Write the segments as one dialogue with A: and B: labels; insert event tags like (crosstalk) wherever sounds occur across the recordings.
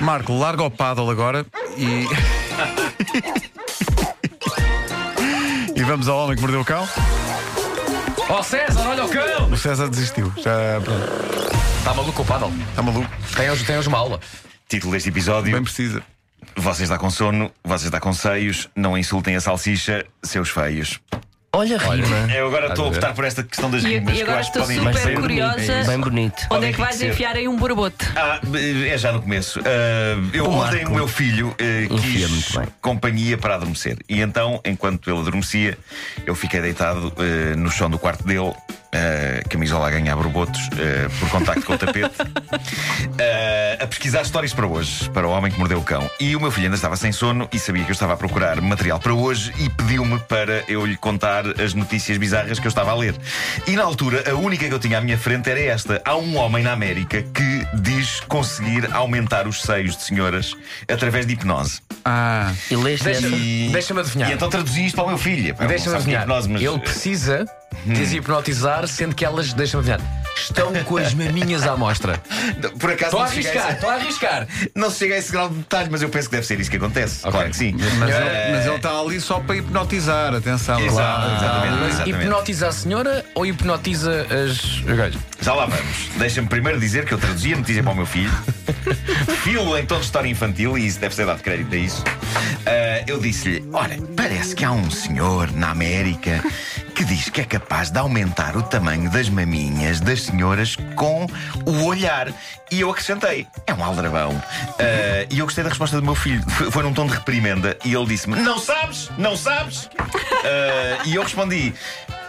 A: Marco, larga o paddle agora e. (laughs) e vamos ao homem que mordeu o cão.
B: Ó César, olha o cão!
A: O César desistiu. Já pronto.
B: Está maluco o paddle?
A: Está maluco.
B: Tem hoje, tem hoje uma aula.
C: Título deste episódio:
A: Bem precisa.
C: Você está com sono, você está com seios, não insultem a salsicha, seus feios.
D: Olha, rima.
C: Eu agora estou a optar por esta questão das
E: E,
C: rimas
E: e
C: que eu
E: agora
C: acho que
E: estou
C: podem
E: super
C: ser-
E: curiosa.
D: Bem bonito.
E: Onde é que vais
C: enriquecer.
E: enfiar aí um borbote?
C: Ah, é já no começo. Ah, eu
D: O
C: ontem
D: Marco
C: o meu filho ah,
D: enfia
C: quis
D: muito bem.
C: companhia para adormecer. E então, enquanto ele adormecia, eu fiquei deitado ah, no chão do quarto dele, ah, camisola a ganhar borbotos ah, por contacto com o tapete, ah, (laughs) a pesquisar histórias para hoje, para o homem que mordeu o cão. E o meu filho ainda estava sem sono e sabia que eu estava a procurar material para hoje e pediu-me para eu lhe contar as notícias bizarras que eu estava a ler. E na altura, a única que eu tinha à minha frente era esta: há um homem na América que diz conseguir aumentar os seios de senhoras através de hipnose.
A: Ah,
D: E leste essa?
B: Deixa-me
C: E,
B: deixa-me adivinhar.
C: E então traduzi isto para o meu filho.
B: Deixa-me adivinhar.
C: hipnose, mas-
B: Ele precisa de as hipnotizar, sendo que elas, deixa-me adivinhar, estão com as maminhas à mostra.
C: Por acaso
B: Estou a
C: não se chega
B: arriscar,
C: esse-
B: estou a arriscar.
C: Não se chega a esse grau de detalhe, mas eu penso que deve ser isso que acontece. Claro que sim.
A: mas,
C: Eh,
A: ele, mas ele está ali só para hipnotizar. Atenção.
C: Exato,
A: Claro.
C: exatamente,
B: Mas
C: exatamente.
B: hipnotiza a senhora ou hipnotiza as?
C: Já lá vamos. Deixa-me primeiro dizer que eu traduzi a notícia para o meu filho. (laughs) Filo em tom de história infantil, e isso deve ser dado crédito a isso. Ah, eu disse-lhe: Ora, parece que há um senhor na América que diz que é capaz de aumentar o tamanho das maminhas das senhoras com o olhar. E eu acrescentei: É um aldrabão. Ah, e eu gostei da resposta do meu filho. Foi, foi num tom de reprimenda. E ele disse-me: Não sabes? Não sabes? Ah, e eu respondi: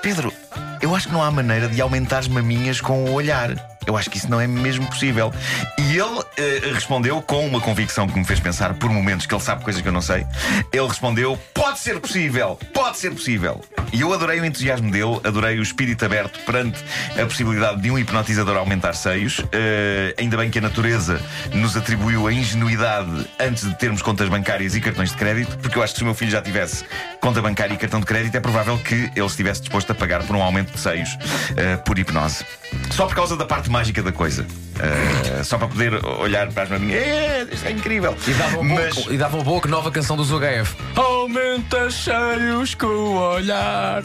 C: Pedro, eu acho que não há maneira de aumentar as maminhas com o olhar. Eu acho que isso não é mesmo possível. E ele eh, respondeu com uma convicção que me fez pensar por momentos que ele sabe coisas que eu não sei. Ele respondeu: pode ser possível, pode ser possível. E eu adorei o entusiasmo dele, adorei o espírito aberto perante a possibilidade de um hipnotizador aumentar seios. Eh, ainda bem que a natureza nos atribuiu a ingenuidade antes de termos contas bancárias e cartões de crédito, porque eu acho que se o meu filho já tivesse conta bancária e cartão de crédito, é provável que ele estivesse disposto a pagar por um aumento de seios eh, por hipnose. Só por causa da parte mágica da coisa. Eh, só para poder olhar para as maminhas. É, isto é incrível.
B: E dava um
C: Mas-
B: pouco, e dava um nova canção dos UHF. Aumenta cheios com o olhar.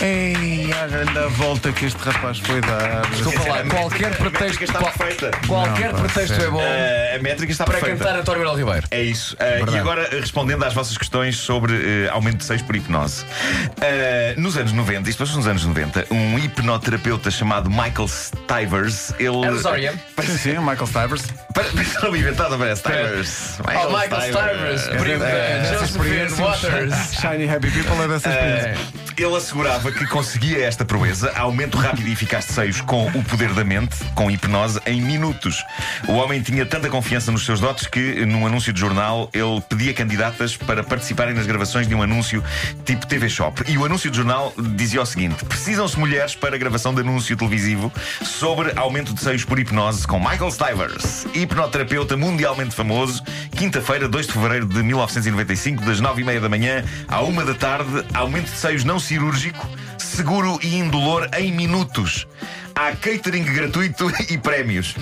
A: Ei, a grande volta que este rapaz foi dar.
B: Desculpa lá, qualquer
C: A métrica
B: pretexto,
C: está
B: qual-
C: perfeita.
B: qualquer
A: Não, pá,
B: pretexto é
A: sério.
B: bom
C: Eh, a métrica está
B: para
C: perfeita.
B: cantar António Manuel Ribeiro.
C: É isso. Uh, e agora, uh, respondendo às vossas questões sobre uh, aumento de seios por hipnose. Uh, nos anos 90, isto passou nos anos 90, um hipnoterapeuta chamado Michael Stivers, ele.
B: É do Zorian.
A: Sim, sim, o Michael Stivers.
C: Parece nome inventado, parece Stivers.
B: Oh, Michael Stivers, primo
C: Eh,
B: de Joseph Waters.
A: Shiny Happy People é dessa experiência.
C: Ele assegurava que conseguia esta proeza, aumento rápido e eficaz de seios com o poder da mente, com hipnose, em minutos. O homem tinha tanta confiança nos seus dotes que, num anúncio de jornal, ele pedia candidatas para participarem nas gravações de um anúncio tipo TV Shop. E o anúncio de jornal dizia o seguinte: precisam-se mulheres para a gravação de anúncio televisivo sobre aumento de seios por hipnose com Michael Stivers, hipnoterapeuta mundialmente famoso. Quinta-feira, 2 de fevereiro de 1995, das 9h30 da manhã à 1 da tarde, aumento de seios não cirúrgico, seguro e indolor em minutos. Há catering gratuito e prémios.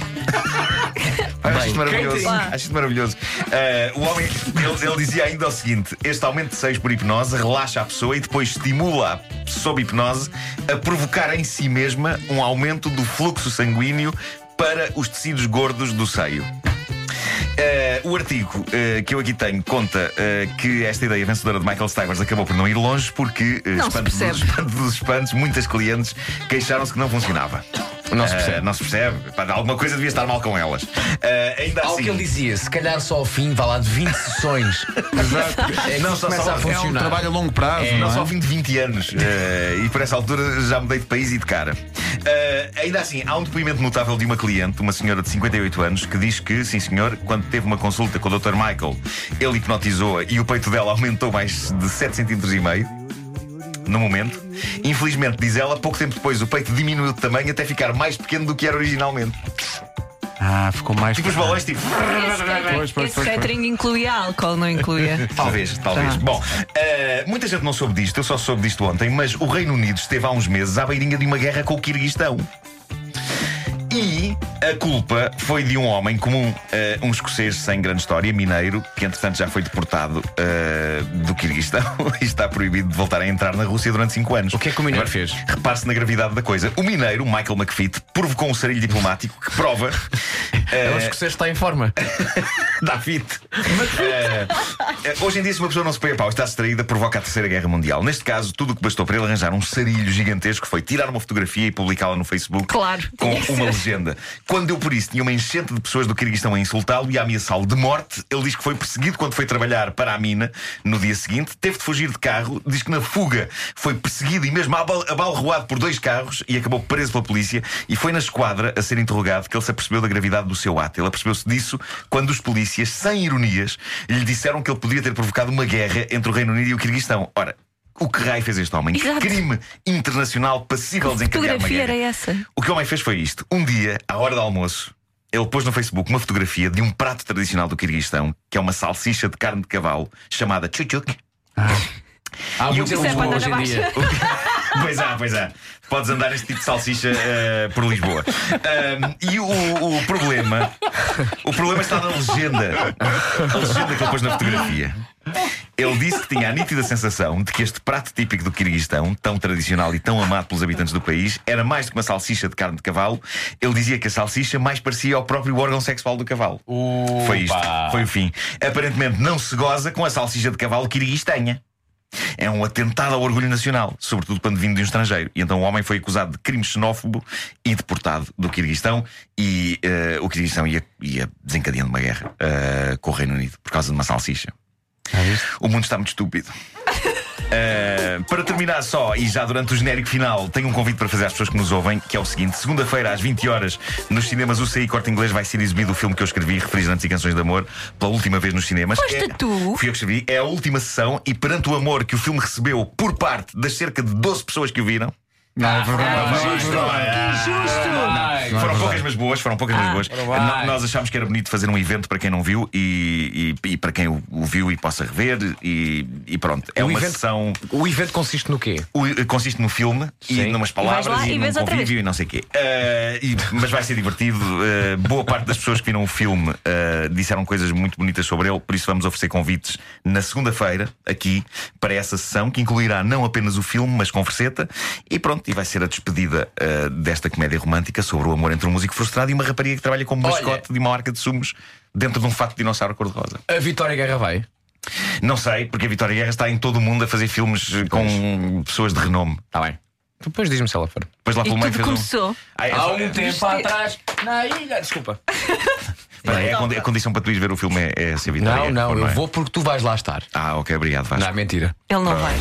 C: (laughs) Acho isto maravilhoso. Acho isto maravilhoso. Ah, o homem, ele, ele dizia ainda o seguinte: este aumento de seios por hipnose relaxa a pessoa e depois estimula, sob hipnose, a provocar em si mesma um aumento do fluxo sanguíneo para os tecidos gordos do seio. Eh, o artigo eh, que eu aqui tenho conta eh, que esta ideia vencedora de Michael Stivers acabou por não ir longe porque, eh,
E: Não
C: espanto dos, (laughs) espanto dos espantos, muitas clientes queixaram-se que não funcionava.
B: Não se
C: Eh,
B: percebe.
C: não se percebe. Pá, alguma coisa devia estar mal com elas. Eh, ainda
B: Algo
C: assim.
B: que ele dizia, se calhar só ao fim, vá lá de 20 (laughs) sessões.
A: Exato.
B: É que
C: Não, só- só-
B: a
C: um
A: É um
B: funcionar.
A: trabalho a longo prazo,
C: É, não
A: não
C: só
A: é?
C: ao fim de 20 anos. eh, e por essa altura já mudei de país e de cara. Ainda assim, há um depoimento notável de uma cliente, uma senhora de 58 anos, que diz que, sim senhor, quando teve uma consulta com o Dr. Michael, ele hipnotizou-a e o peito dela (laughs) aumentou mais de 7 centímetros e meio. No momento, infelizmente, diz ela, pouco tempo depois o peito diminuiu de tamanho até ficar mais pequeno do que era originalmente.
A: Ah, ficou mais.
C: Tipo os balões, tipo.
A: Pois, pois,
E: Esse
A: pois,
E: catering incluía álcool, não incluía? (laughs)
C: Talvez, talvez.
E: Tá.
C: Bom, eh, muita gente não soube disto, eu só soube disto ontem, mas o Reino Unido esteve há uns meses à beirinha de uma guerra com o Quirguistão. E a culpa foi de um homem comum, eh, um escocês sem grande história, mineiro, que entretanto já foi deportado eh, do Quirguistão e está proibido de voltar a entrar na Rússia durante 5 anos.
B: O que é que o mineiro fez?
C: Repare-se na gravidade da coisa. O mineiro, Michael McFit, provocou um sarilho diplomático que prova. (laughs) eh,
B: Eu acho que você está em forma. (laughs)
C: Dá fit. (laughs) Eh, eh, hoje em dia, se uma pessoa não se põe a pau está distraída, provoca a Terceira Guerra Mundial. Neste caso, tudo o que bastou para ele arranjar um sarilho gigantesco foi tirar uma fotografia e publicá-la no Facebook
E: Claro,
C: com uma legenda. Quando deu por isso, tinha uma enchente de pessoas do Quirguistão a insultá-lo e a ameaçá-lo de morte. Ele diz que foi perseguido quando foi trabalhar para a mina no dia seguinte, teve de fugir de carro, diz que na fuga foi perseguido e mesmo abal- abalroado por dois carros e acabou preso pela polícia e foi na esquadra a ser interrogado que ele se apercebeu da gravidade do seu ato. Ele apercebeu-se disso quando os polícias, sem ironias, lhe disseram que ele poderia ter provocado uma guerra entre o Reino Unido e o Quirguistão. Ora, o que raio fez este homem?
E: Exato.
C: Crime internacional passível de
E: Que
C: desencadear uma
E: fotografia
C: guerra.
E: era essa?
C: O que o homem fez foi isto. Um dia, à hora do almoço, ele pôs no Facebook uma fotografia de um prato tradicional do Quirguistão, que é uma salsicha de carne de cavalo chamada chuchuk.
B: Há muitos
E: é
B: hoje em dia.
C: Pois há, pois há. Podes andar este tipo de salsicha eh, por Lisboa. E o, o problema. O problema está na legenda. A legenda que ele pôs na fotografia. Ele disse que tinha a nítida sensação de que este prato típico do Quirguistão, tão tradicional e tão amado pelos habitantes do país, era mais do que uma salsicha de carne de cavalo. Ele dizia que a salsicha mais parecia ao próprio órgão sexual do cavalo. Foi isto, foi o fim. Aparentemente não se goza com a salsicha de cavalo quirguistanha. É um atentado ao orgulho nacional, sobretudo quando vindo de um estrangeiro. E então o homem foi acusado de crime xenófobo e deportado do Quirguistão. E eh, o Quirguistão ia, ia desencadeando uma guerra eh, com o Reino Unido por causa de uma salsicha. O mundo está muito estúpido. Uh, (laughs) para terminar só, e já durante o genérico final, tenho um convite para fazer às pessoas que nos ouvem, que é o seguinte: segunda-feira, às 20 horas, nos cinemas UCI Corte Inglês vai ser exibido o filme que eu escrevi, Refrigerantes e Canções de Amor, pela última vez nos cinemas.
E: Foste
C: é,
E: tu?
C: Fui eu que escrevi, é a última sessão, e perante o amor que o filme recebeu por parte das cerca de 12 pessoas que o viram.
A: Não, é verdade.
C: Ah,
A: não é
C: isto
A: verdade.
C: não é- Foram poucas, mas boas, foram poucas, mas boas. Nós achámos que era bonito fazer um evento para quem não viu e, e- e para quem o, o viu e possa rever. E, e pronto, é
B: O
C: uma
B: evento-
C: sessão.
B: O evento consiste no quê?
C: O- consiste no filme e
B: Sim.
C: numas
E: E vais
C: palavras
E: lá
C: e,
E: e
C: num convívio e não sei o quê. E- mas vai ser divertido. Eh, boa parte das pessoas que viram o filme eh, disseram coisas muito bonitas sobre ele, por isso vamos oferecer convites na segunda-feira, aqui, para essa sessão, que incluirá não apenas o filme, mas converseta. E pronto, e vai ser a despedida desta comédia romântica sobre o amor entre um músico frustrado e uma rapariga que trabalha como
B: Olha.
C: mascote de uma marca de sumos dentro de um fato de dinossauro cor-de-rosa.
B: A Vitória Guerra vai.
C: Não sei, porque a Vitória Guerra está em todo o mundo a fazer filmes com pessoas de renome.
B: Está bem. Depois diz-me se ela for.
C: Depois lá
E: E
C: pelo meio
E: tudo
C: fez um-
E: começou.
C: Ah, é
B: Há
C: só-
B: um tempo atrás, na ilha. Desculpa. (laughs)
C: É, a condi- a condição para tu ires ver o filme é, é ser Vitória.
B: Não, não,
C: ou
B: eu
C: é?
B: vou porque tu vais lá estar.
C: Ah, ok, obrigado, Vasco.
B: Não, é mentira.
E: Ele não vai.